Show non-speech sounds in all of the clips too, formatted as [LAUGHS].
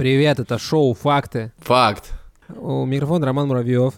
Привет, это шоу «Факты». Факт. У микрофона Роман Муравьев.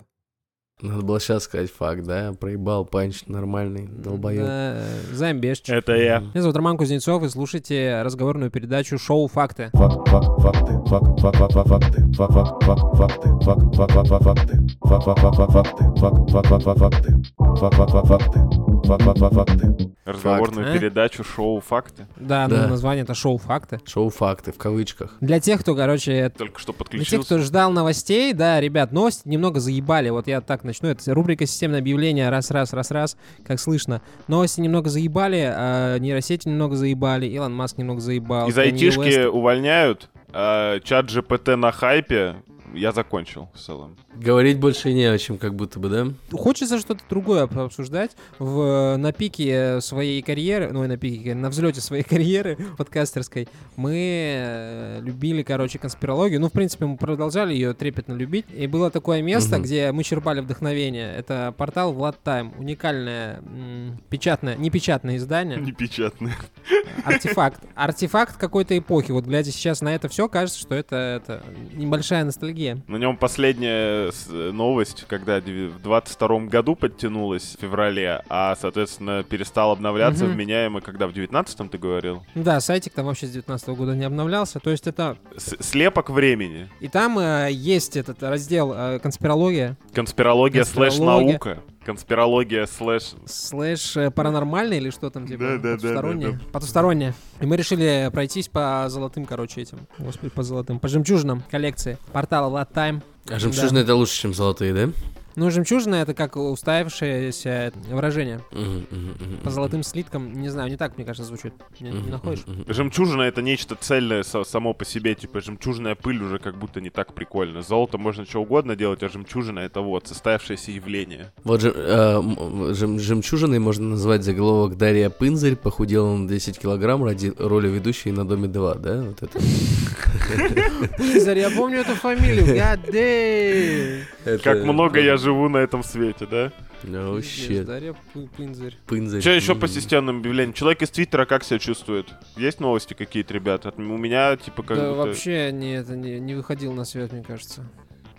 Надо было сейчас сказать факт, да? Проебал punch нормальный, долбоёб. Да, Займ Бешч. Это я. Меня зовут Роман Кузнецов, и слушайте разговорную передачу «Шоу «Факты». Факт, факт, факты, факт, факт, факт, факт, факты, факт, факт, факт, факты, факт, факт, факт, факт, факты, факт, факт, факт, факт, факты, факт, факт, факт, факт, факты, факт, факт, факт, факты, факт, факт, факт, факты. Разговорную Факт, передачу шоу «Факты». Да, Да. ну, название это «Шоу «Факты». Шоу факты в кавычках. Для тех, кто, короче, Только что для тех, подключился. кто ждал новостей, да, ребят, новости немного заебали. Вот я так начну. Это рубрика «Системное объявление». Раз-раз, раз-раз, как слышно. Новости немного заебали, а нейросети немного заебали, Илон Маск немного заебал. Из айтишки увольняют, а чат GPT на хайпе. Я закончил в целом. Говорить больше не о чем, как будто бы, да? Хочется что-то другое об- обсуждать. В, на пике своей карьеры, ну и на пике, на взлете своей [LAUGHS] карьеры подкастерской, мы э, любили, короче, конспирологию. Ну, в принципе, мы продолжали ее трепетно любить. И было такое место, Мгм. где мы черпали вдохновение. Это портал Влад Тайм. Уникальное, м, печатное, не печатное издание. Непечатные. Артефакт. Артефакт какой-то эпохи. Вот глядя сейчас на это все, кажется, что это, это небольшая ностальгия. На нем последняя новость, когда в 22 году подтянулась в феврале, а, соответственно, перестал обновляться Мгм. вменяемо, когда в 19 ты говорил. Да, сайтик там вообще с 19 года не обновлялся. То есть это С- слепок времени. И там э, есть этот раздел э, конспирология, Конспирология слэш Конспирология. наука. Конспирология слэш... слэш э, паранормальный или что там, типа, Да, да, да, потустороннее. да, Потустороннее. И мы решили пройтись по золотым, короче, этим. Господи, по золотым. По жемчужинам коллекции портала Vlad A že да. Južnej Deluši, čím zlato jde? Ну, жемчужина это как уставившееся выражение. По золотым слиткам, не знаю, не так, мне кажется, звучит. Не, не находишь? Жемчужина это нечто цельное само по себе, типа жемчужная пыль уже как будто не так прикольно. Золото можно что угодно делать, а жемчужина это вот состоявшееся явление. Вот же, э, жем- жемчужиной можно назвать заголовок Дарья Пынзарь похудела на 10 килограмм ради роли ведущей на Доме 2, да? Вот это. Пынзарь, я помню эту фамилию. [LAUGHS] Как много я живу на этом свете, да? No shit. Дарья Пынзарь. Пынзарь. Что еще по системным объявлениям? Человек из Твиттера как себя чувствует? Есть новости какие-то, ребята? От- У меня, типа, как да будто вообще не, это не, не выходил на свет, мне кажется.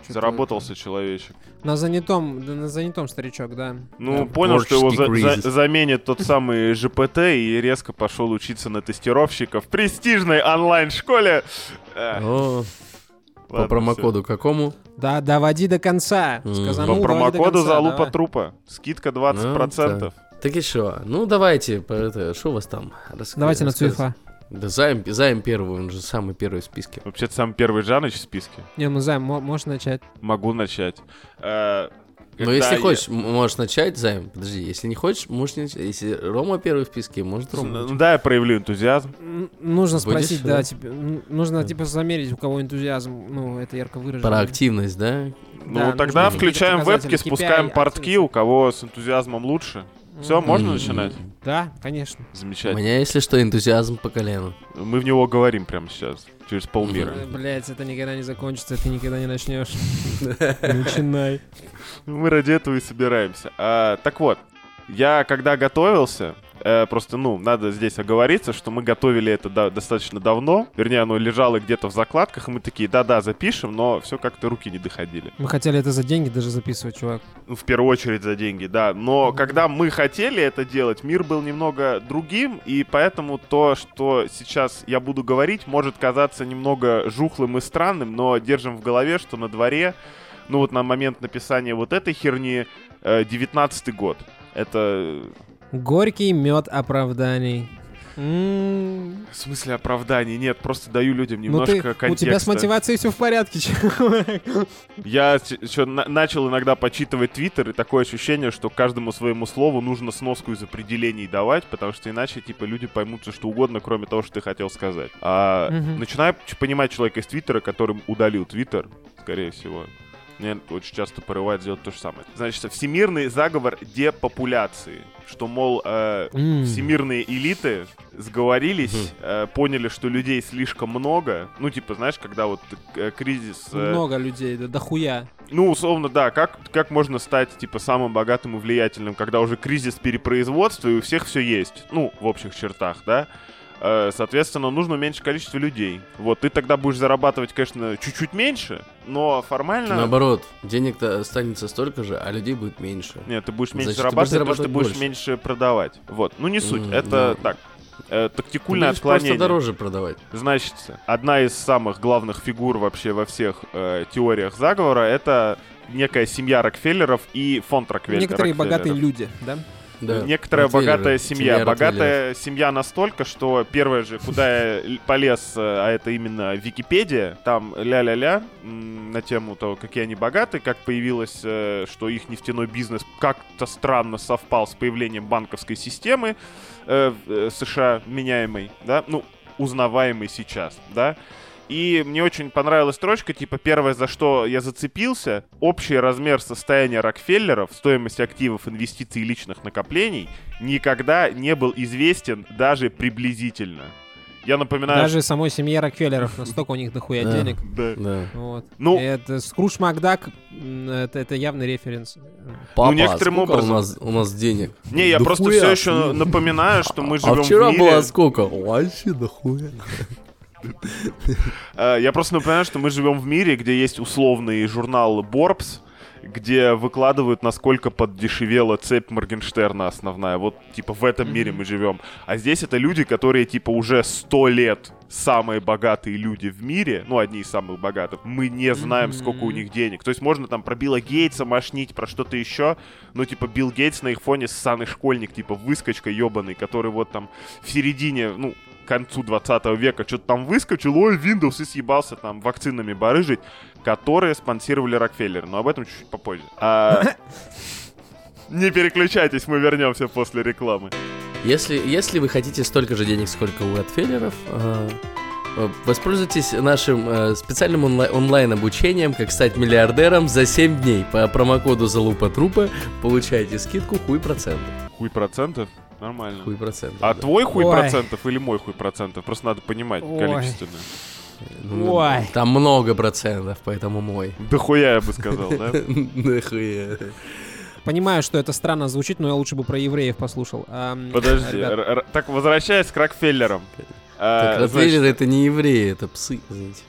Заработался человечек. На занятом, да, на занятом старичок, да. Ну, Да, понял, что его за- за- заменит тот [LAUGHS] самый ЖПТ и резко пошел учиться на тестировщика в престижной онлайн-школе. Э, О, по ладно, промокоду какому? Да, доводи до конца. Всё. Сказанул, По промокоду конца, залупа давай. трупа. Скидка 20%. Так и что? Ну, давайте, по- это, что у вас там? Рас- Давайте на рассказывайте. Цуефа. Да займ, займ первый, он же самый первый в списке. Вообще-то самый первый Жаныч в списке. Не, ну Займ, мо- можешь начать. Могу начать. Э, Но когда если я- хочешь, можешь начать, займ. Подожди, если не хочешь, можешь не начать. Если Рома первый в списке, может Рома. Ну, начать. да, я проявлю энтузиазм. Нужно Будешь, спросить, да? да, тебе, м, нужно, типа, замерить, у кого энтузиазм, ну, это ярко выражено. Про активность, да? Ну, Да, тогда включаем вебки, спускаем портки, активность. у кого с энтузиазмом лучше. Все, можно начинать? Да, конечно. У Замечательно. меня, если что, энтузиазм по колену. Мы в него говорим прямо сейчас, через полмира. Блять, это никогда не закончится, ты никогда не начнешь. [LAUGHS] Начинай. Мы ради этого и собираемся. А, так вот, я когда готовился, э, просто, ну, надо здесь оговориться, что мы готовили это да- достаточно давно. Вернее, оно лежало где-то в закладках, и мы такие, да-да, запишем, но все как-то руки не доходили. Мы хотели это за деньги даже записывать, чувак. Ну, в первую очередь за деньги, да. Но когда мы хотели это делать, мир был немного другим, и поэтому то, что сейчас я буду говорить, может казаться немного жухлым и странным, но держим в голове, что на дворе, ну вот на момент написания вот этой херни, э, 19 год. Это... Горький мед оправданий. М, В смысле оправданий? Нет, просто даю людям Ну немножко ты, у контекста. тебя с мотивацией все в порядке, чувак. Я еще начал иногда почитывать Твиттер, и такое ощущение, что каждому своему слову нужно сноску из определений давать, потому что иначе, типа, люди поймут все что угодно, кроме того, что ты хотел сказать. А Мгм. начинаю ч- понимать человека из Твиттера, который удалил Твиттер, скорее всего. Мне очень часто порывает сделать то же самое. Значит, всемирный заговор депопуляции. Что, мол, э, М. всемирные элиты сговорились, э, поняли, что людей слишком много. Ну, типа, знаешь, когда вот э, кризис... э, Много людей, да дохуя. ну, условно, да, как, как можно стать, типа, самым богатым и влиятельным, когда уже кризис перепроизводства, и у всех все есть, ну, в общих чертах, да? Э, Соответственно, нужно меньше количество людей. Вот, ты тогда будешь зарабатывать, конечно, чуть-чуть меньше, но формально... Наоборот, денег-то останется столько же, а людей будет меньше. Нет, ты будешь меньше Значит, ты будешь зарабатывать, потому что ты зарабатывать будешь меньше продавать. Вот, ну не суть, М, это да. так. э, Ты тактикульное будешь просто отклонение. дороже продавать. Значит, одна из самых главных фигур вообще во всех э, теориях заговора это некая семья Рокфеллеров и фонд Рокфеллера. Некоторые богатые Рокфеллеров. люди, да? Да. Некоторая Ротвейлеры, богатая семья. Ротвейлеров. Богатая семья настолько, что первое же, куда я полез, э, а это именно Википедия, там ля-ля-ля на тему того, какие они богаты, как появилось, э, что их нефтяной бизнес как-то странно совпал с появлением банковской системы э, США меняемой, да, ну, узнаваемой сейчас, да. И мне очень понравилась строчка, типа, первое, за что я зацепился, общий размер состояния Рокфеллеров, стоимость активов, инвестиций и личных накоплений никогда не был известен даже приблизительно. Я напоминаю... Даже самой семье Рокфеллеров настолько у них дохуя денег. Да. Да. Вот. Ну- это Скрудж Макдак, это, это явный референс. Папа, некоторым сколько образом. у нас, у нас денег? Не, я Да просто хуя. все еще напоминаю, что мы А живем вчера в мире... было сколько? Вообще дохуя. Э, Я просто напоминаю, что мы живем в мире, где есть условный журнал Борбс, где выкладывают, насколько поддешевела цепь Моргенштерна основная. Вот, типа, в этом мире мы живем. А здесь это люди, которые, типа, уже сто лет самые богатые люди в мире, ну, одни из самых богатых, мы не знаем, сколько у них денег. То есть можно там про Билла Гейтса мошнить, про что-то еще, но, типа, Билл Гейтс на их фоне ссаный школьник, типа, выскочка ебаный, который вот там в середине, ну, к концу 20 века что-то там выскочил, ой, Windows и съебался там вакцинами барыжить, которые спонсировали Рокфеллер, но об этом чуть-чуть попозже. А, [LAUGHS] Не переключайтесь, мы вернемся после рекламы. Если, если вы хотите столько же денег, сколько у Ротфеллеров, э, э, воспользуйтесь нашим э, специальным онлай- онлайн-обучением, как стать миллиардером за 7 дней. По промокоду Залупа Трупа получаете скидку хуй процентов. Хуй процентов? Нормально. Хуй процентов. А да. твой хуй Ой. процентов или мой хуй процентов? Просто надо понимать Ой. количественно. Ну, Ой. Там много процентов, поэтому мой. Да хуя я бы сказал, да? [LAUGHS] Нахуя. Понимаю, что это странно звучит, но я лучше бы про евреев послушал. Подожди, ребят, так возвращаясь к Рокфеллерам. А, Так, значит, Ротвейлеры это не евреи, это псы, извините.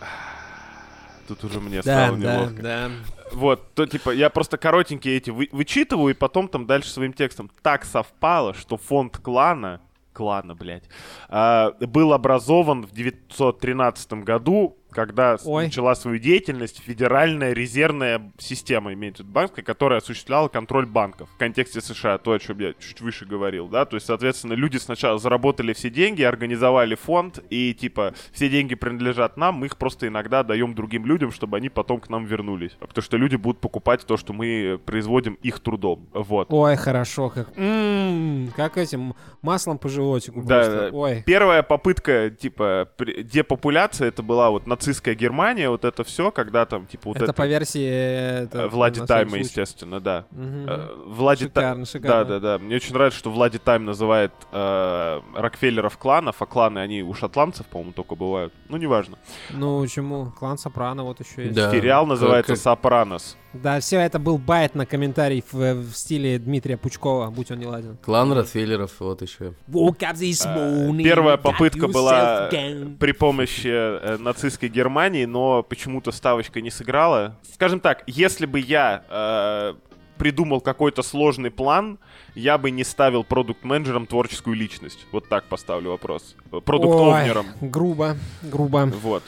Тут уже мне Да, стало да, неловко. да. Вот, то типа я просто коротенькие эти вы- вычитываю и потом там дальше своим текстом. Так совпало, что фонд клана, клана, блядь, а, был образован в 913 году, когда Ой. начала свою деятельность Федеральная резервная система, имеется в виду банковская, которая осуществляла контроль банков в контексте США, то, о чем я чуть выше говорил, да, то есть, соответственно, люди сначала заработали все деньги, организовали фонд, и, типа, все деньги принадлежат нам, мы их просто иногда даем другим людям, чтобы они потом к нам вернулись, потому что люди будут покупать то, что мы производим их трудом, вот. Ой, хорошо, как... М, как этим маслом по животику Да, просто. Ой. Первая попытка, типа, депопуляция, это была вот нацистская Германия, вот это все, когда там, типа, вот это, это... по версии... это, э, Влади Тайма, естественно, да. Э, Влади Та- Шикарно, Да, шикарно. да, да. Мне очень нравится, что Влади Тайм называет э, Рокфеллеров кланов, а кланы, они у шотландцев, по-моему, только бывают. Ну, неважно. Ну, чему? Клан Сопрано вот еще есть. Да. Сериал называется как- «Сопранос». Да, все это был байт на комментарий в, в стиле Дмитрия Пучкова, будь он не ладен. Клан Ротфейлеров, вот еще. This morning, Э, Первая попытка была again. при помощи э, нацистской Германии, но почему-то ставочка не сыграла. Скажем так, если бы я э, придумал какой-то сложный план, я бы не ставил продукт-менеджером творческую личность. Вот так поставлю вопрос. Э, Продукт-овнером. Грубо, грубо. Вот.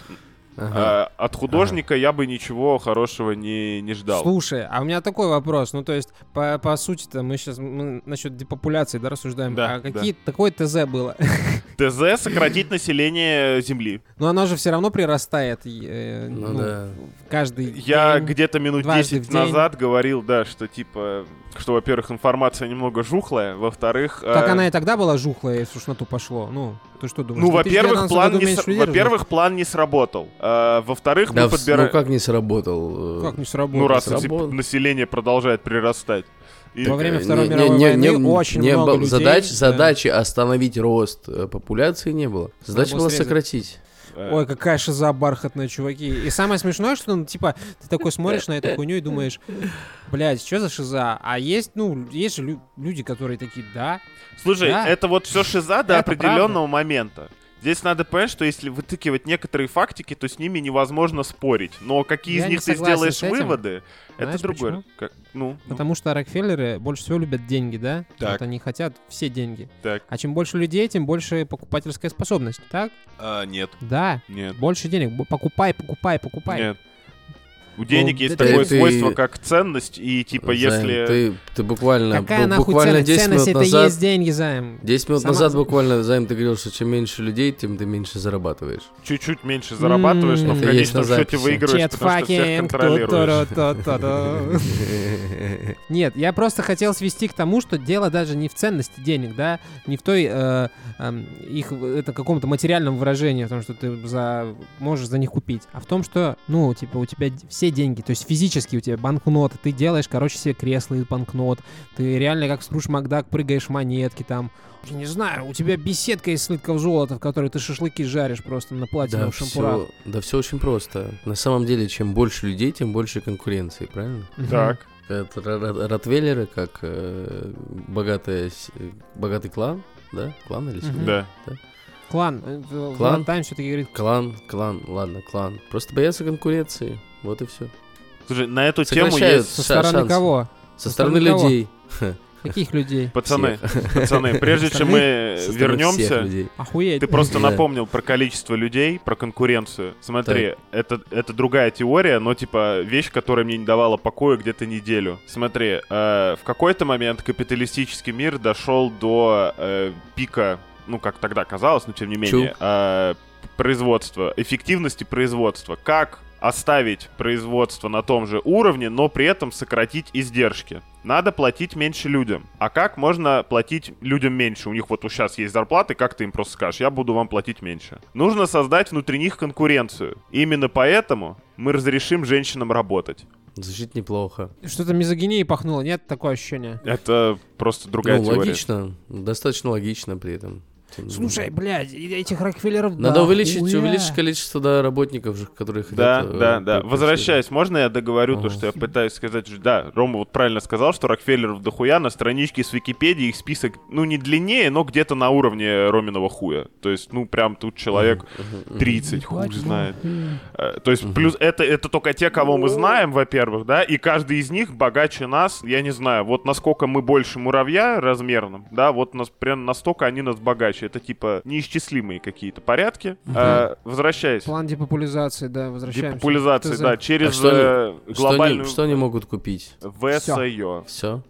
Ага. Э, от художника я бы ничего хорошего не, не ждал. Слушай, а у меня такой вопрос. Ну, то есть, по, по сути-то, мы сейчас насчет депопуляции, да, рассуждаем. Да, а какие такое ТЗ было? [LAUGHS] ТЗ сократить население Земли. Но оно же все равно прирастает. э, Ну ну, да. Каждый Я день. где-то минут дважды 10 в день. назад говорил, да, что типа, что, во-первых, информация немного жухлая, во-вторых... Так э, она и тогда была жухлая, если уж на ту пошло. Ну, ты что думаешь? Ну, во-первых, 2019 план не, с- во-первых, план не сработал. Э, во-вторых, Да, мы подбираем... ну как не сработал? э, Как не сработало? Ну, раз сработал. население продолжает прирастать. И- Во время Не- Второй не- мировой не- войны не- очень не много было- людей, задач, да. Задачи остановить рост э, популяции не было. Задача было была срезать. сократить. Э, Ой, какая шиза бархатная, чуваки. И самое смешное, что, ну, типа, ты такой смотришь на эту хуйню и думаешь, блядь, что за шиза? А есть, ну, есть же лю- люди, которые такие, да, Слушай, Да. это вот все шиза до определенного момента. Здесь надо понять, что если вытыкивать некоторые фактики, то с ними невозможно спорить. Но какие Я из них ты сделаешь выводы, это Знаешь другое. почему? Как- ну, ну, Потому что Рокфеллеры больше всего любят деньги, да? Так. Вот они хотят все деньги. так. А чем больше людей, тем больше покупательская способность. Так? А, нет, Да. нет, Больше денег. Покупай, покупай, покупай. нет. У денег Ну, есть такое ты- свойство, как ценность, и типа Займ, если... Ты, ты буквально, Какая нахуй буквально ценность? 10 Ценность минут это назад... есть деньги, Займ. 10 минут Сама- назад буквально, Займ, ты говорил, что чем меньше людей, тем ты меньше зарабатываешь. чуть-чуть меньше зарабатываешь, но в Это есть на конечном счете выигрываешь, Чет потому что всех контролируешь. [LAUGHS] Нет, я просто хотел свести к тому, что дело даже не в ценности денег, да, не в той э, эм, их это каком-то материальном выражении, в том, что ты за можешь за них купить, а в том, что, ну, типа, у тебя д- все деньги, то есть физически у тебя банкноты, ты делаешь, короче, себе кресло из банкнот, ты реально как Скрудж Макдак прыгаешь в монетки там, я не знаю, у тебя беседка из слитков золота, в которой ты шашлыки жаришь просто на Да платиновых шампурах. все, да все очень просто. На самом деле, чем больше людей, тем больше конкуренции, правильно? Так. Это ро- ро- ротвейлеры, как э, богатая, богатый клан, да? Клан или семья? Да. Клан. э, Клан? Тайм все-таки говорит Клан, клан, ладно, клан. Просто боятся конкуренции. Вот и все. Слушай, на эту тему есть... со стороны шансы. кого? Со Со стороны стороны людей. [LAUGHS] Каких людей? [LAUGHS] Пацаны, пацаны, [LAUGHS] прежде чем мы Со всех вернемся. Охуеть. Ты просто Да. напомнил про количество людей, про конкуренцию. Смотри, это, это другая теория, но типа вещь, которая мне не давала покоя где-то неделю. Смотри, э, в какой-то момент капиталистический мир дошел до э, пика, ну как тогда казалось, но тем не менее, э, производства, эффективности производства. Как оставить производство на том же уровне, но при этом сократить издержки. Надо платить меньше людям. А как можно платить людям меньше? У них вот сейчас есть зарплаты, как ты им просто скажешь, я буду вам платить меньше. Нужно создать внутри них конкуренцию. Именно поэтому мы разрешим женщинам работать. Звучит неплохо. Что-то мизогинией пахнуло, нет такое ощущение? Это просто другая ну, теория. логично. Достаточно логично при этом. Слушай, блядь, этих Рокфеллеров Надо да увеличить, хуя. увеличить количество да, работников, же, которые Да, хотят... э, да, да. по- Возвращаясь, можно я договорю то, Ага. что я пытаюсь сказать? что- Да, Рома вот правильно сказал, что Рокфеллеров дохуя на страничке с Википедии их список, ну, не длиннее, но где-то на уровне Роминого хуя. То есть, ну, прям тут человек Мгм, мгм. 30, хуй знает. Э, То есть, плюс это, это только те, кого мы знаем, во-первых, да, и каждый из них богаче нас, я не знаю, вот насколько мы больше муравья размерным, да, вот нас прям настолько они нас богаче. Это типа неисчислимые какие-то порядки. Э, Возвращаясь. План депопулизации, да, возвращаемся. Депопулизации, ТЗ. да, через А что они- э, Что они, глобальную что они могут купить? ВСО. Все?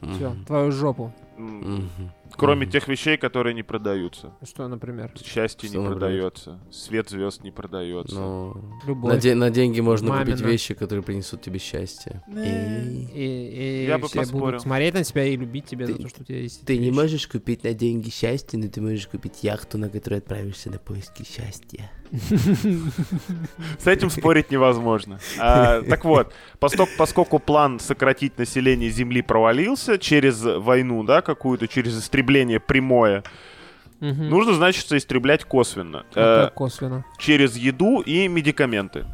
Всё, твою жопу. М, Кроме тех вещей, которые не продаются. Что, например? Счастье Что, не например? продается, свет звезд не продается. Ну, Любовь. на, де- на деньги можно купить Мамина. вещи, которые принесут тебе счастье. Эй. И, и Я бы все поспорил. будут смотреть на тебя и любить тебя за Ты- то, что у тебя есть. Ты не можешь купить на деньги счастье, но ты можешь купить яхту, на которой отправишься на поиски счастья. С этим спорить невозможно. А, так вот, посток- поскольку план сократить население Земли провалился через войну, да, какую-то, через истребление прямое, Мгм. нужно, значит, истреблять косвенно. Э, косвенно. через еду и медикаменты.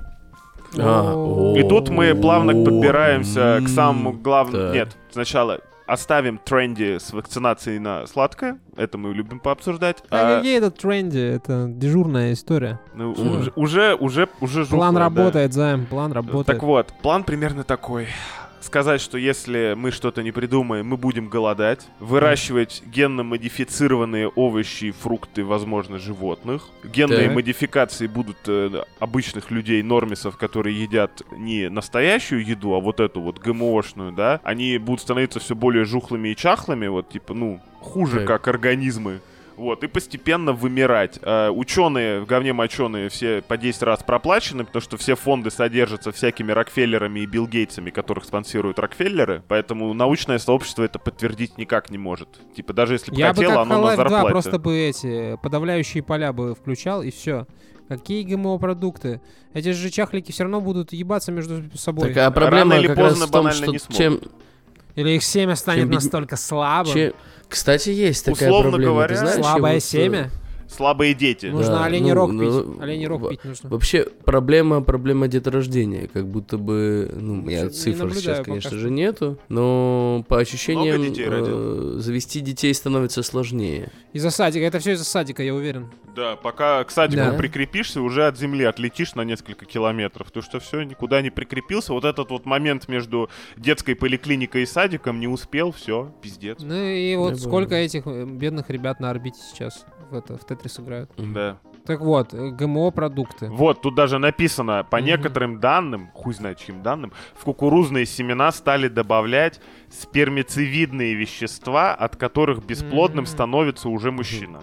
А. И тут мы плавно подбираемся к самому главному. Нет, сначала оставим тренди с вакцинацией на сладкое. Это мы любим пообсуждать. А А, какие это тренди? Это дежурная история. ну, уже, уже, уже, уже План жухло, да. работает, Займ, план работает. Так вот, план примерно такой. Сказать, что если мы что-то не придумаем, мы будем голодать. Выращивать генно-модифицированные овощи, фрукты, возможно, животных. Генные Так. модификации будут э, обычных людей, нормисов, которые едят не настоящую еду, а вот эту вот ГМОшную, да. Они будут становиться все более жухлыми и чахлыми, вот типа, ну, хуже Так. как организмы. Вот, и постепенно вымирать. Э, ученые, в говне моченые, все по 10 раз проплачены, потому что все фонды содержатся всякими Рокфеллерами и Билл Гейтсами, которых спонсируют Рокфеллеры, поэтому научное сообщество это подтвердить никак не может. Типа, даже если бы Я бы как оно на Half-Life 2 зарплате. просто бы эти подавляющие поля бы включал и все. Какие ГМО-продукты? Эти же чахлики все равно будут ебаться между собой. Так, а проблема или как поздно раз в том, банально что не смогут. чем, Или их семя станет Чем настолько слабым. чем- Кстати, есть такая Условно проблема. говоря, ты знаешь, Слабое вот, э, семя? Слабые дети. Нужно Да, оленей ну, рог ну, пить. Оленей рог во- пить нужно. Вообще, проблема, проблема деторождения. Как будто бы, ну, я цифр сейчас, конечно же, нету, но по ощущениям детей э, завести детей становится сложнее. Из-за садика. Это все из-за садика, я уверен. Да, пока к садику Да. прикрепишься, уже от земли отлетишь на несколько километров. Потому что все, никуда не прикрепился. Вот этот вот момент между детской поликлиникой и садиком не успел, все, пиздец. Ну и вот Я сколько понял. этих э, бедных ребят на орбите сейчас в, это, в Тетрис играют. Да. Так вот, э, ГМО-продукты. Вот, тут даже написано, по Мгм. некоторым данным, хуй знает чьим данным, в кукурузные семена стали добавлять спермицевидные вещества, от которых бесплодным М. становится уже мужчина.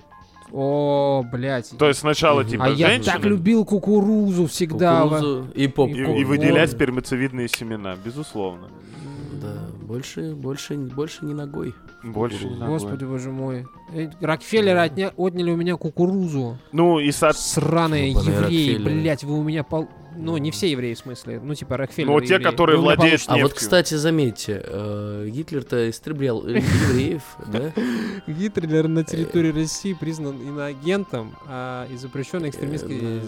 О, блядь. То есть сначала Мгм. типа а я женщина так любил кукурузу всегда. Кукурузу и поп. и, И выделять спермицевидные семена, безусловно. Да, больше, больше, больше не ногой. Больше. Кукурузу. ногой. Господи, боже мой. Э, Рокфеллеры отня- отняли у меня кукурузу. Ну и со... Сраные Ёбаные евреи, блядь, вы у меня пол... Ну, не все евреи, в смысле. Ну, типа Рокфеллеры Ну, те, евреи. которые Вы у меня владеют получите. А вот, Нефтью. кстати, заметьте, э, Гитлер-то истреблял э, евреев, [LAUGHS] да? Гитлер на территории России признан иноагентом, а и запрещен экстремистской Э.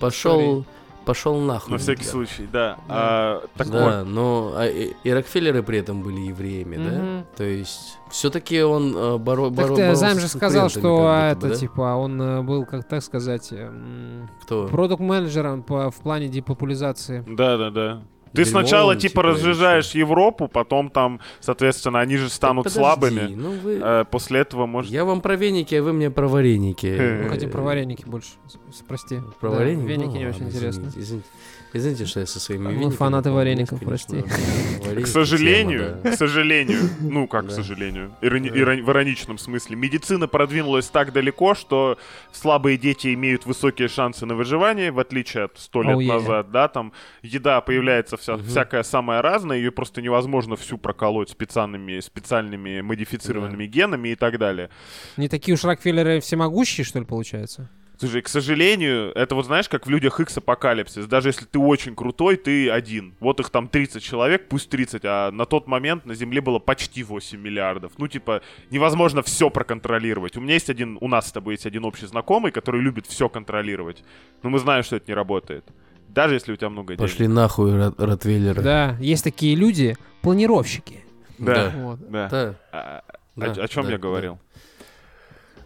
Пошел, пошел нахуй. На всякий Гитлер. случай, да. А, так вот, Да, но а, и, и Рокфеллеры при этом были евреями, да? Мгм. То есть все-таки он э, боро, Так боро- ты, боролся Займ же сказал, что это, бы, да? типа, он э, был, как так сказать, эм, Кто? продукт-менеджером по, в плане депопуляризации. да, да, да. Ты сначала типа типа, разжижаешь? Европу, потом там, соответственно, они же станут подожди, слабыми. Ну вы... Э, после этого может... Я вам про веники, а вы мне про вареники. Э, Мы хотим про вареники больше, спрости. Про Да, вареники? Веники Ну, не очень интересно. Извините, извините. Извините, что я со своими вениками. фанаты помню, вареников, конечно, прости. К сожалению, [LAUGHS] к сожалению, ну как к сожалению, в ироничном смысле, медицина продвинулась так далеко, что слабые дети имеют высокие шансы на выживание, в отличие от сто лет назад, да, там еда появляется всякая самая разная, ее просто невозможно всю проколоть специальными, специальными модифицированными генами и так далее. Не такие уж Рокфеллеры всемогущие, что ли, получается? Слушай, к сожалению, это вот знаешь, как в людях X апокалипсис. Даже если ты очень крутой, ты один. Вот их там 30 человек, пусть 30, а на тот момент на Земле было почти 8 миллиардов. Ну, типа, невозможно все проконтролировать. У меня есть один, у нас с тобой есть один общий знакомый, который любит все контролировать. Но мы знаем, что это не работает. Даже если у тебя много денег. Пошли нахуй, рот- ротвейлеры. Да, есть такие люди, планировщики. Да. Вот. Да. Да, А, да, о, чем да, я да.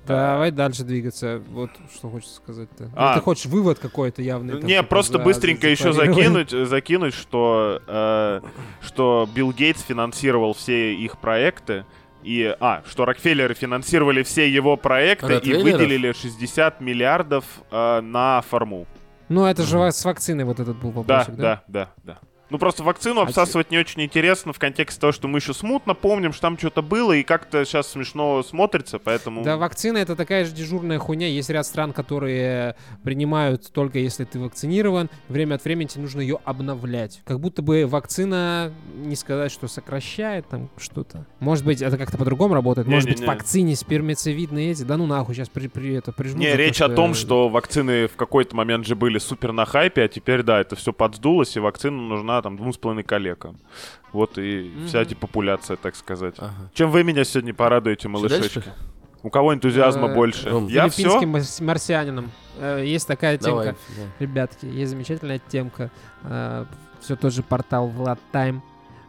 Давай дальше двигаться. Вот что хочется сказать-то. Ну, А. ты хочешь вывод какой-то явный? там, Не, типа, просто за- быстренько еще закинуть, закинуть, что, э, что Билл Гейтс финансировал все их проекты. И, а, что Рокфеллеры финансировали все его проекты и выделили 60 миллиардов э, на форму. Ну, это же ва- с вакциной вот этот был Да, вопросик, да, да, да. Ну просто вакцину А обсасывать не очень интересно в контексте того, что мы еще смутно помним, что там что-то было, и как-то сейчас смешно смотрится, поэтому... Да, вакцина это такая же дежурная хуйня. Есть ряд стран, которые принимают только если ты вакцинирован. Время от времени тебе нужно ее обновлять. Как будто бы вакцина, не сказать, что сокращает там что-то. Может быть, это как-то по-другому работает. Может быть, в Не-не-не. вакцине спермицевидные эти. Да ну нахуй, сейчас при, при это прижму. Не, за то, речь о том, что вакцины в какой-то момент же были супер на хайпе, а теперь, да, это все подсдулось, и вакцина нужна там двум с половиной коллегам. Вот и вся Мгм. депопуляция, так сказать. Ага. Чем вы меня сегодня порадуете, малышечки? дальше? У кого энтузиазма Э, больше? Я все? Марсианином. Э, Есть такая темка. Ребятки, есть замечательная темка. Все тот же портал Влад Тайм.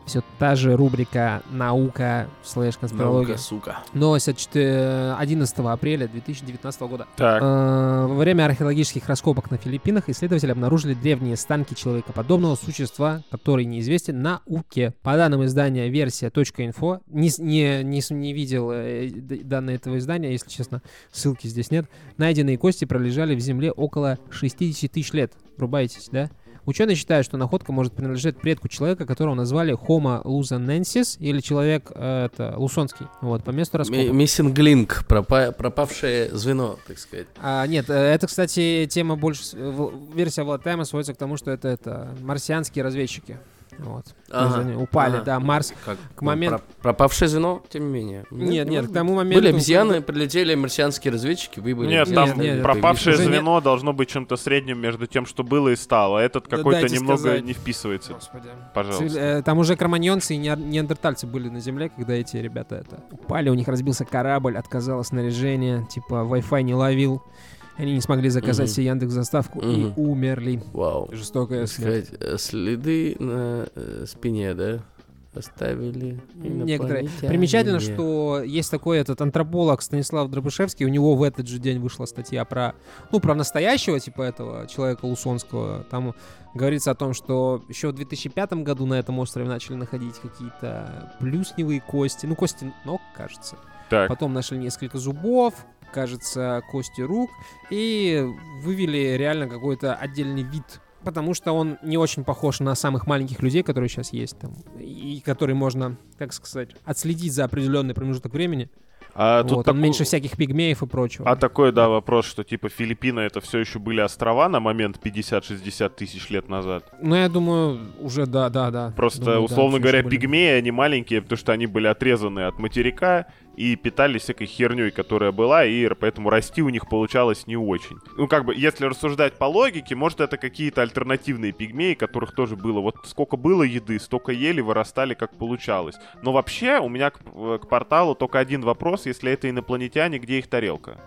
Все та же рубрика «Наука слэш конспирология». Наука, сука. Новость от чте- 11 апреля 2019 года. Так. Э, Во время археологических раскопок на Филиппинах исследователи обнаружили древние останки человекоподобного существа, который неизвестен науке. По данным издания версия.инфо, не, не, не, не видел э, данные этого издания, если честно, ссылки здесь нет. Найденные кости пролежали в земле около 60 тысяч лет. Врубаетесь, да? Ученые считают, что находка может принадлежать предку человека, которого назвали Homo luzonensis, или человек э, это, лусонский. Вот, по месту раскопок. Миссинг линк, пропа- пропавшее звено, так сказать. А, нет, э, это, кстати, тема больше... Версия Влад Тайма сводится к тому, что это, это марсианские разведчики. Вот. Ага, они упали, ага. да, Марс. Как К моменту- про- пропавшее звено, тем не менее. Нет, нет, к тому моменту... Были обезьяны, прилетели марсианские разведчики, выбыли. Нет, Нет, там нет, пропавшее уже не- звено должно быть чем-то средним между тем, что было и стало. Этот какой-то дайте немного сказать. не вписывается. Господи. Пожалуйста. Э, Там уже кроманьонцы и неа- неандертальцы были на Земле, когда эти ребята это упали, у них разбился корабль, отказало снаряжение, типа Wi-Fi не ловил. Они не смогли заказать себе Яндекс доставку и умерли. Вау. Жестокая смерть. сказать, э, следы на э, спине, да? Оставили Некоторые. Примечательно, что есть такой этот антрополог Станислав Дробышевский, у него в этот же день вышла статья про, ну, про настоящего, типа этого человека Лусонского. Там говорится о том, что еще в 2005 году на этом острове начали находить какие-то плюсневые кости, ну, кости ног, кажется. Так. Потом нашли несколько зубов, кажется, кости рук, и вывели реально какой-то отдельный вид. Потому что он не очень похож на самых маленьких людей, которые сейчас есть там, и которые можно, как сказать, отследить за определенный промежуток времени. А тут вот, тако- он меньше всяких пигмеев и прочего. А такой, да, вопрос, что типа Филиппины это все еще были острова на момент 50-60 тысяч лет назад. Ну, я думаю, уже да, да, да. Просто, Думаю, да, условно всё говоря, были. пигмеи, они маленькие, потому что они были отрезаны от материка и питались всякой херней, которая была, и поэтому расти у них получалось не очень. Ну, как бы, если рассуждать по логике, может, это какие-то альтернативные пигмеи, которых тоже было. Вот сколько было еды, столько ели, вырастали, как получалось. Но вообще, у меня к, э, к порталу только один вопрос, если это инопланетяне, где их тарелка?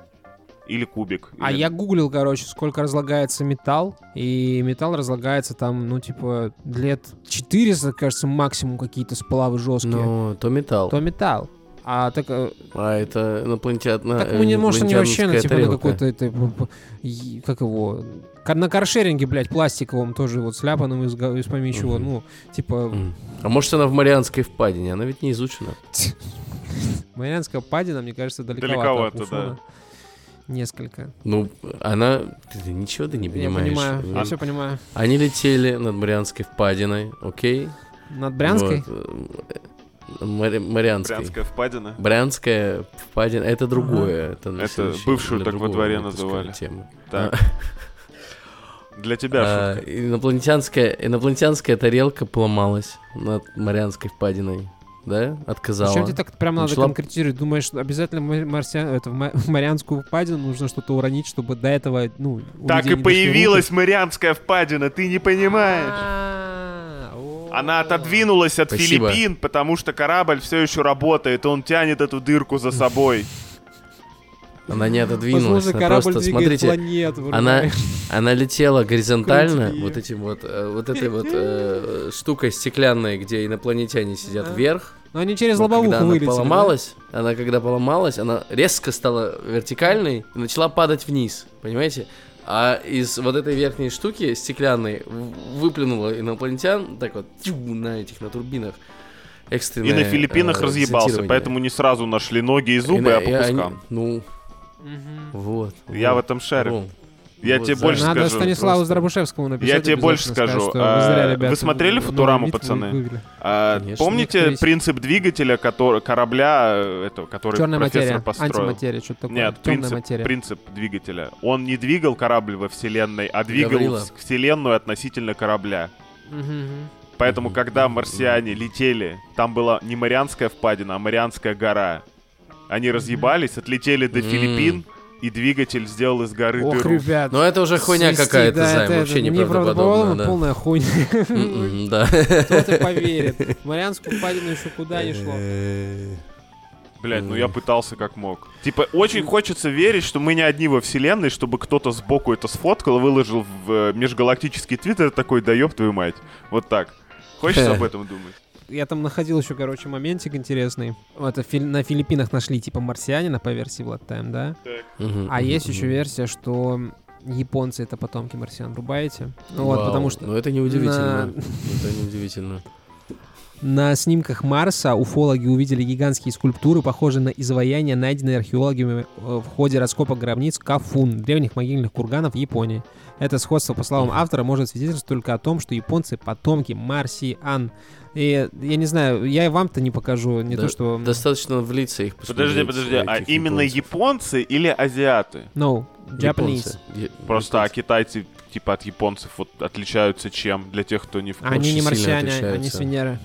Или кубик? А Или- я гуглил, короче, сколько разлагается металл, и металл разлагается там, ну, типа, лет 400, кажется, максимум какие-то сплавы жесткие. Ну, то металл. То металл. А так, э, А это инопланетян... так мы не, может, они вообще на, инопланетянская типа, на тарелка. какой-то, это, и- как его, на каршеринге, блядь, пластиковом тоже вот сляпанным из, из пойми чего, Мгм. ну, типа. А может, она в Марианской впадине? Она ведь не изучена. [LAUGHS] Марианская падина, мне кажется, далековато, Далековато, Уфона. Несколько. Ну, она... Ты ничего ты не Я понимаешь. понимаю, я М. все понимаю. Они летели над Марианской впадиной, окей? Над Брянской? Вот, э, Мари- Марианской. Брянская впадина? Брянская впадина, это другое. Это, на Это следующий- бывшую так во дворе называли. темы. Так. [LAUGHS] Для тебя А, шутка. инопланетянская, инопланетянская тарелка поломалась над Марианской впадиной, да? Отказала. Зачем тебе так прям надо Начала- конкретизировать? Думаешь, обязательно ма- марсиан- это, в ма- в Марианскую впадину нужно что-то уронить, чтобы до этого, ну, Так и появилась Марианская впадина, ты не понимаешь. Она отодвинулась от Спасибо. Филиппин, потому что корабль все еще работает, и он тянет эту дырку за собой. Она не отодвинулась, Возможно, она просто, смотрите, планету. она, она летела горизонтально, Крутики. вот этим вот, э, вот этой вот э, штукой стеклянной, где инопланетяне сидят А. вверх. Но они через Но лобовуху когда она вылетели. да? поломалась, она когда поломалась, она резко стала вертикальной и начала падать вниз, понимаете? А из вот этой верхней штуки стеклянной в- выплюнула инопланетян так вот тю, на этих на турбинах экстренное И на Филиппинах э, разъебался, поэтому не сразу нашли ноги и И зубы, на- а и по они- кускам. ну, Мгм. вот. Я в вот, этом шарю. Ром. Я Вот тебе за- больше Надо скажу. Станиславу просто. Здробушевскому написать. Я тебе больше скажу. сказать, что вы зря, А, ребята, вы смотрели новую «Футураму», битву пацаны? А, Конечно. помните принцип двигателя который, корабля, э, этого, который Черная профессор материя, построил? антиматерия, что-то такое. Нет, Темная принцип, материя. принцип двигателя. Он не двигал корабль во Вселенной, а двигал Гаврила. Вселенную относительно корабля. Мгм. Поэтому, когда марсиане летели, там была не Марианская впадина, а Марианская гора. Они разъебались, отлетели до. Филиппин, и двигатель сделал из горы Ох, дыру. ребят. Ну это уже хуйня свести, какая-то, да, Займ, это- вообще это неправдоподобно, да. полная хуйня. М-м, Да. Кто ты поверит? Марианскую впадину еще куда не шло. Блять, ну я пытался как мог. Типа, очень хочется верить, что мы не одни во вселенной, чтобы кто-то сбоку это сфоткал и выложил в э, межгалактический твиттер такой, да ёб твою мать. Вот так. Хочется [LAUGHS] об этом думать. Я там находил еще, короче, моментик интересный. Вот, фили- на Филиппинах нашли типа марсианина по версии Blood Time, да? Мгм, А есть еще версия, что японцы это потомки марсиан, рубаете? Ну Вот, потому что Ну это неудивительно. на- Это неудивительно. На снимках Марса уфологи увидели гигантские скульптуры, похожие на изваяния, найденные археологами э, в ходе раскопок гробниц Кафун, древних могильных курганов в Японии. Это сходство, по словам автора, может свидетельствовать только о том, что японцы — потомки марсиан. И я не знаю, я и вам-то не покажу, не Да- то что... Достаточно в лица их Подожди, посмотреть, подожди, а этих именно японцев. японцы или азиаты? No, Japanese. Японцы. Просто а китайцы типа от японцев вот отличаются чем для тех, кто не в курсе? Они не марсиане, они с Венеры.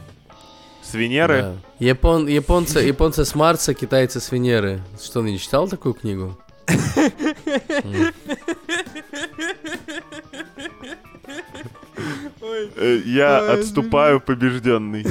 С Венеры? Да. Япон, японцы, японцы с Марса, китайцы с Венеры. Что, не читал такую книгу? Э, Я отступаю побежденный.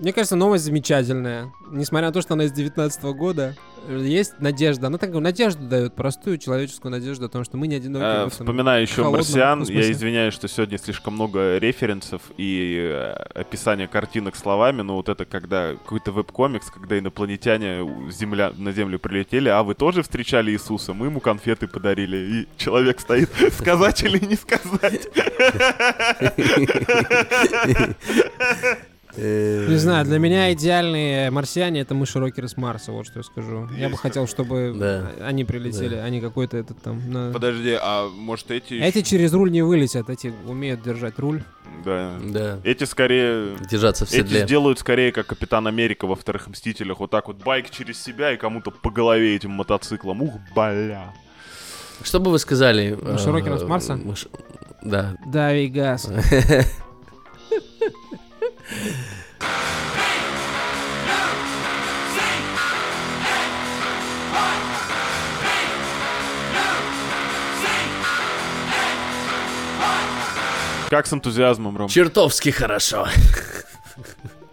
Мне кажется, новость замечательная. Несмотря на то, что она из 19 года, есть надежда. Она такую надежду дает, простую человеческую надежду о том, что мы не одиноки. Э, этом. Вспоминаю еще холодном марсиан. Я извиняюсь, что сегодня слишком много референсов и э, описания картинок словами, но вот это когда какой-то веб-комикс, когда инопланетяне земля, на Землю прилетели, а вы тоже встречали Иисуса, мы ему конфеты подарили, и человек стоит, [LAUGHS] сказать или не сказать. [LAUGHS] [LAUGHS] Э, Не знаю, для меня идеальные марсиане это мыши Рокеры с Марса, вот что я скажу. Я бы хотел, чтобы Да. они прилетели, а не какой-то этот там. на- Подожди, а может эти... Эти через руль не вылетят, эти умеют держать руль. Да. Да. Эти скорее... Держаться в Эти сделают скорее как Капитан Америка во вторых Мстителях. Вот так вот байк через себя и кому-то по голове этим мотоциклом. Ух, бля. Что бы вы сказали? Мыши э, Рокеры с Марса? мышь- Да. Дави газ. [LAUGHS] Как с энтузиазмом, Ром? Чертовски хорошо.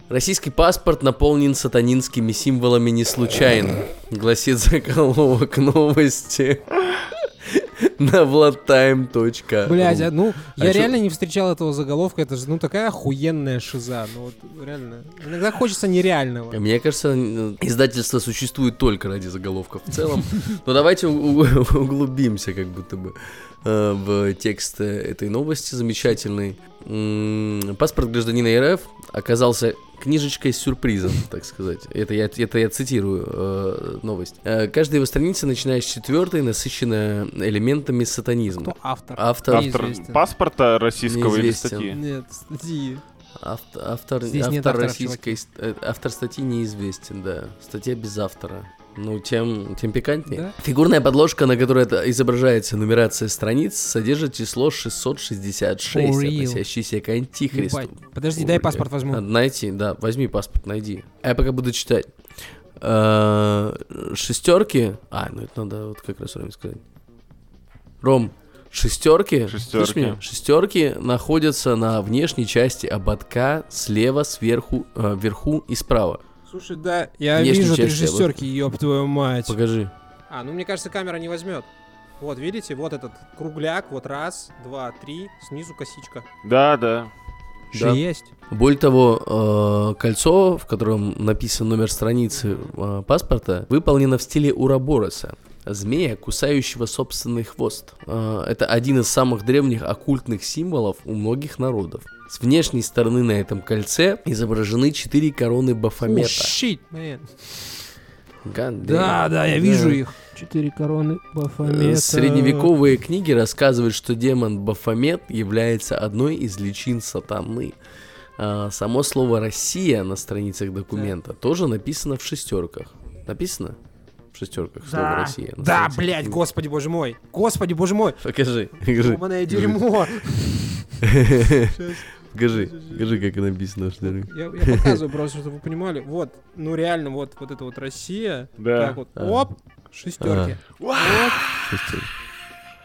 Российский паспорт наполнен сатанинскими символами не случайно, гласит заголовок новости [LAUGHS] на vladtime.ru. Блять, а, ну, А я чё- реально не встречал этого заголовка. Это же, ну, такая охуенная шиза. Ну, вот, реально. Иногда хочется нереального. Мне кажется, издательство существует только ради заголовков в целом. [LAUGHS] Но давайте углубимся как будто бы э, в текст э, этой новости замечательной. М, Паспорт гражданина РФ оказался книжечкой с сюрпризом, так сказать. Это я, это я цитирую э, новость. Э, каждая его страница, начиная с четвертой, насыщена элементами сатанизма. Кто автор? Автор, Автор Неизвестен. паспорта российского или Неизвестен. статьи? Нет, статьи. Авт- автор, Здесь нет автор российской э, автор статьи неизвестен, да. Статья без автора. Ну, тем, тем пикантнее. Да? Фигурная подложка, на которой это изображается нумерация страниц, содержит число 666, For real. относящееся к антихристу. Ебать. Подожди, Ой, дай паспорт возьму. Надо найти, да, возьми паспорт, найди. А я пока буду читать. Э, Шестерки. А, ну это надо вот как раз Роме сказать. Ром, шестерки. Шестерки. меня? Шестерки находятся на внешней части ободка слева, сверху, э, вверху и справа. Слушай, да, я Внешней вижу шестерки, ёб твою мать. Покажи. А, ну мне кажется, камера не возьмет. Вот, видите, вот этот кругляк, вот раз, два, три, снизу косичка. Да, да. Да. Же есть. Более того, э, кольцо, в котором написан номер страницы э, паспорта, выполнено в стиле Урабороса. Змея, кусающего собственный хвост. Э, это один из самых древних оккультных символов у многих народов. С внешней стороны на этом кольце изображены четыре короны Бафомета. щит, man. God damn. Да, да, я вижу Да. их. Четыре короны Бафомета. Средневековые книги рассказывают, что демон Бафомет является одной из личин сатаны. А, само слово «Россия» на страницах документа тоже написано в шестерках. Написано? В шестерках слово Да, «Россия». на да, блядь, господи боже мой. Господи боже мой. Покажи, [LAUGHS] покажи. Дерьмо. [LAUGHS] Покажи, покажи, как написано. Что ли. Я, я показываю [LAUGHS] просто, чтобы вы понимали. Вот, ну реально, вот, вот это вот Россия. Да. Так вот, А. оп, шестерки. Вот. Шестерки.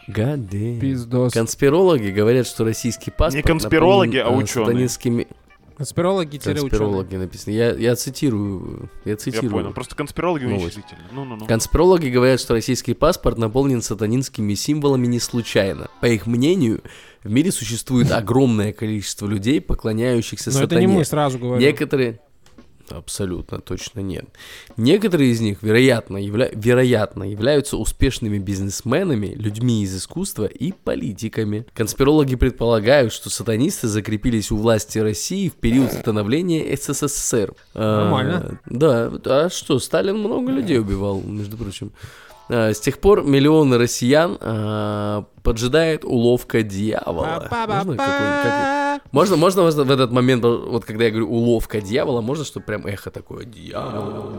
Damn. Пиздос. Конспирологи говорят, что российский паспорт Не конспирологи, наполнен, а э, ученые. сатанинскими- Конспирологи. Конспирологи написано. Я, я цитирую. Я Я цитирую. понял. Просто конспирологи Новость. уничтожительны. Ну-ну-ну. Конспирологи говорят, что российский паспорт наполнен сатанинскими символами не случайно. По их мнению, в мире существует огромное количество людей, поклоняющихся Но это сатане. не мы, сразу говорю. Некоторые... Абсолютно точно нет. Некоторые из них, вероятно, явля... вероятно, являются успешными бизнесменами, людьми из искусства и политиками. Конспирологи предполагают, что сатанисты закрепились у власти России в период становления СССР. А, Нормально. да, а что, Сталин много людей убивал, между прочим. А, С тех пор миллионы россиян а, поджидает уловка дьявола. Можно какой- как- Можно, можно, можно в этот момент, вот когда я говорю уловка дьявола, можно, чтобы прям эхо такое дьявол.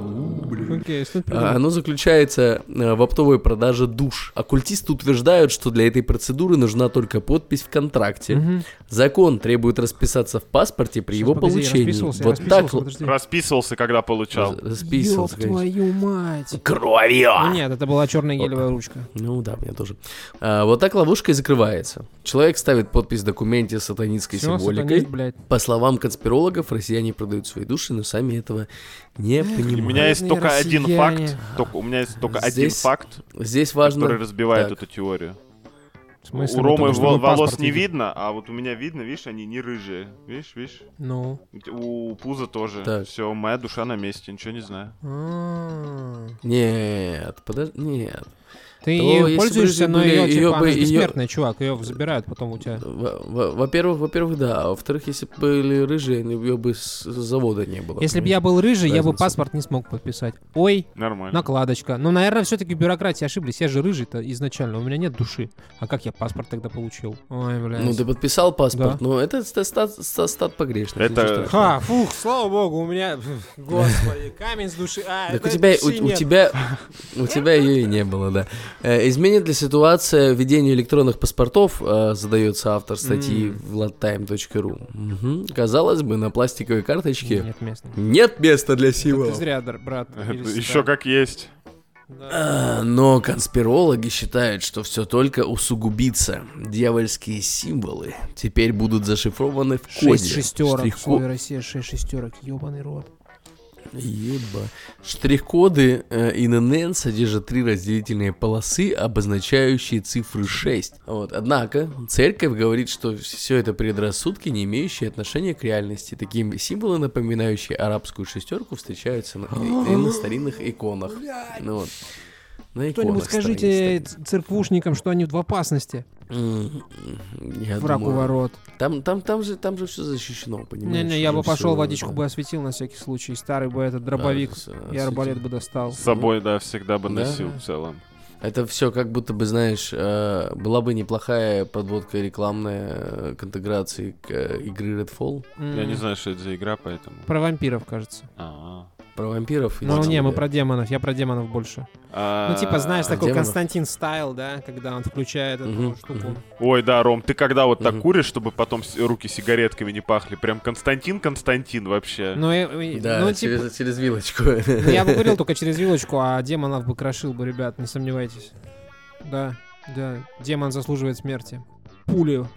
Окей, А? Оно заключается э, в оптовой продаже душ. Оккультисты утверждают, что для этой процедуры нужна только подпись в контракте. Закон требует расписаться в паспорте при его погоди, получении. расписывался, Вот так расписывался, вот. подожди. Расписывался, когда получал. Ёб Расписывался. конечно. твою мать. Кровью! Ну нет, это была черная гелевая ручка. Ну да, мне тоже. А, вот так ловушка и закрывается. Человек ставит подпись в документе сатанинской символикой. сатанист, блядь. По словам конспирологов, россияне продают свои души, но сами этого не У понимают. меня есть только один россияне. факт. Только, у меня есть только один Здесь факт, Здесь важно... который разбивает Так. эту теорию. В смысле, у ну, Ромы потому волос не видит. видно, а вот у меня видно, видишь, они не рыжие. Видишь, видишь? Ну. У Пуза тоже. Так. Все, моя душа на месте, ничего не знаю. А. Нет, подожди, нет. Ты бы пользуешься, но ее, типа, бы- она её- бессмертная, чувак, ее забирают потом у тебя. Во- во- Во-первых, во-первых, да. А во-вторых, если бы были рыжие, ее бы с завода не было. Если бы я был рыжий, я бы Разница. паспорт не смог подписать. Ой, Нормально. накладочка. Ну, наверное, все-таки бюрократии ошиблись. Я же рыжий-то изначально, у меня нет души. А как я паспорт тогда получил? Ой, блядь. Ну, ты подписал паспорт, Да. но это ста- стат, ста- стат погрешный. Это-. Ха, фух, слава богу, у меня, господи, камень с души. А, Так у тебя, у, у тебя, у тебя ее и не было, да. Э, Изменит ли ситуация введение электронных паспортов, э, задается автор статьи М. в ladtime.ru. Мгм. Казалось бы, на пластиковой карточке Нет места. нет места для Ты символов. зря, брат. Еще как есть. Да. А, Но конспирологи считают, что все только усугубится. Дьявольские символы теперь будут зашифрованы в коде. Шесть шестерок. Штрих-ко- Слово Россия, шесть шестерок. Ебаный рот. Еба. Штрих-коды э, ИНН содержат три разделительные полосы, обозначающие цифры 6. Вот. Однако, церковь говорит, что все это предрассудки, не имеющие отношения к реальности. Такие символы, напоминающие арабскую шестерку, встречаются на, на старинных иконах. Ну, вот. На Кто-нибудь иконах скажите церквушникам, что они в опасности. Я Враг у думаю, ворот. Там, там, там же, там же все защищено, понимаешь? Не-не, я бы пошел всё, водичку да. бы осветил на всякий случай. Старый бы этот дробовик А, с- и арбалет бы достал. С собой, да, всегда бы Да. носил в целом. Это все как будто бы, знаешь, э, была бы неплохая подводка рекламная э, к интеграции к э, игры Redfall Я не знаю, что это за игра, поэтому... Про вампиров, кажется. А-а. Про вампиров. и Ну не, мы про демонов. Я про демонов больше. А, Ну типа, знаешь, такой демонов? Константин стайл, да, когда он включает эту Мгм, штуку. Ой, да, Ром, ты когда вот так Мгм. куришь, чтобы потом руки сигаретками не пахли, прям Константин Константин вообще. Ну, и- и- Да, ну, через, типа, через вилочку. ну, [LAUGHS] я бы курил только через вилочку, а демонов бы крошил бы, ребят, не сомневайтесь. Да, да, демон заслуживает смерти. Пулю